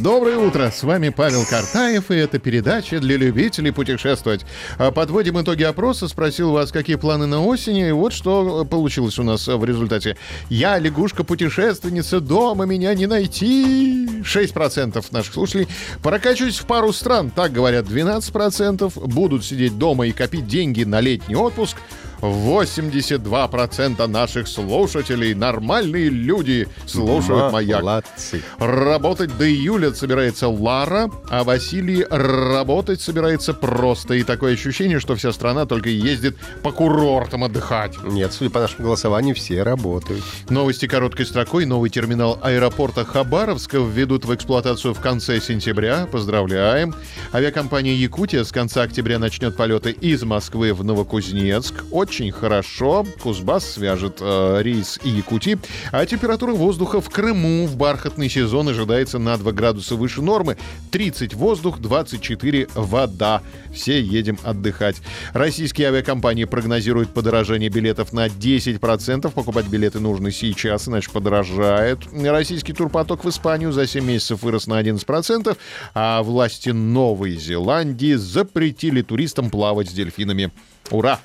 Доброе утро, с вами Павел Картаев, и это передача для любителей путешествовать. А, Подводим итоги опроса, спросил вас, какие планы на осень, и вот что получилось у нас в результате. Я лягушка-путешественница, дома меня не найти. 6% наших слушателей. Прокачусь в пару стран, так говорят 12%. Будут сидеть дома и копить деньги на летний отпуск. 82% наших слушателей, нормальные люди, слушают «Маяк». Молодцы. Работать до июля собирается Лара, а Василий работать собирается просто. И такое ощущение, что вся страна только ездит по курортам отдыхать. Нет, судя по нашему голосованию, все работают. Новости короткой строкой. Новый терминал аэропорта Хабаровска введут в эксплуатацию в конце сентября. Поздравляем. Авиакомпания «Якутия» с конца октября начнет полеты из Москвы в Новокузнецк. Очень хорошо. Кузбасс свяжет э, рейс и Якутии. А температура воздуха в Крыму в бархатный сезон ожидается на 2 градуса выше нормы. 30 воздух, 24 вода. Все едем отдыхать. Российские авиакомпании прогнозируют подорожание билетов на 10%. Покупать билеты нужно сейчас, иначе подорожает. Российский турпоток в Испанию за 7 месяцев вырос на 11%, а власти Новой Зеландии запретили туристам плавать с дельфинами. Ура!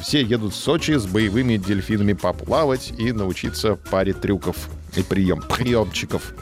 Все едут в Сочи с боевыми дельфинами поплавать и научиться паре трюков и прием, приемчиков.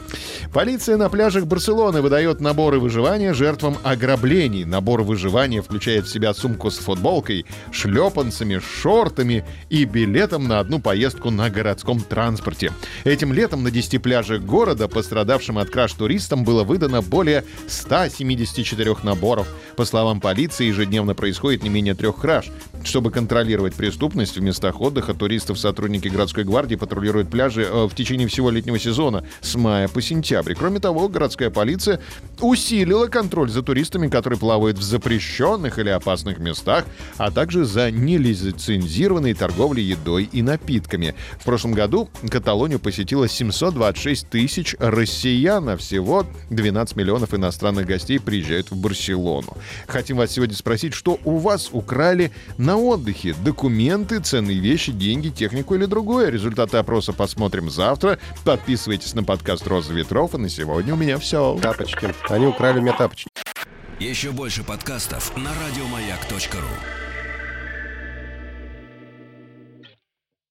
Полиция на пляжах Барселоны выдает наборы выживания жертвам ограблений. Набор выживания включает в себя сумку с футболкой, шлепанцами, шортами и билетом на одну поездку на городском транспорте. Этим летом на 10 пляжах города пострадавшим от краж туристам было выдано более 174 наборов. По словам полиции, ежедневно происходит не менее трех краж. Чтобы контролировать преступность в местах отдыха, туристов сотрудники городской гвардии патрулируют пляжи э, в течение всего летнего сезона с мая по сентябрь. Кроме того, городская полиция усилила контроль за туристами, которые плавают в запрещенных или опасных местах, а также за нелицензированной торговлей едой и напитками. В прошлом году Каталонию посетило 726 тысяч россиян, а всего 12 миллионов иностранных гостей приезжают в Барселону. Хотим вас сегодня спросить, что у вас украли на отдыхе? Документы, ценные вещи, деньги, технику или другое? Результаты опроса посмотрим завтра. Подписывайтесь на подкаст «Роза ветров». И на сегодня у меня все. Тапочки. Они украли у меня тапочки. Еще больше подкастов на радиомаяк.ру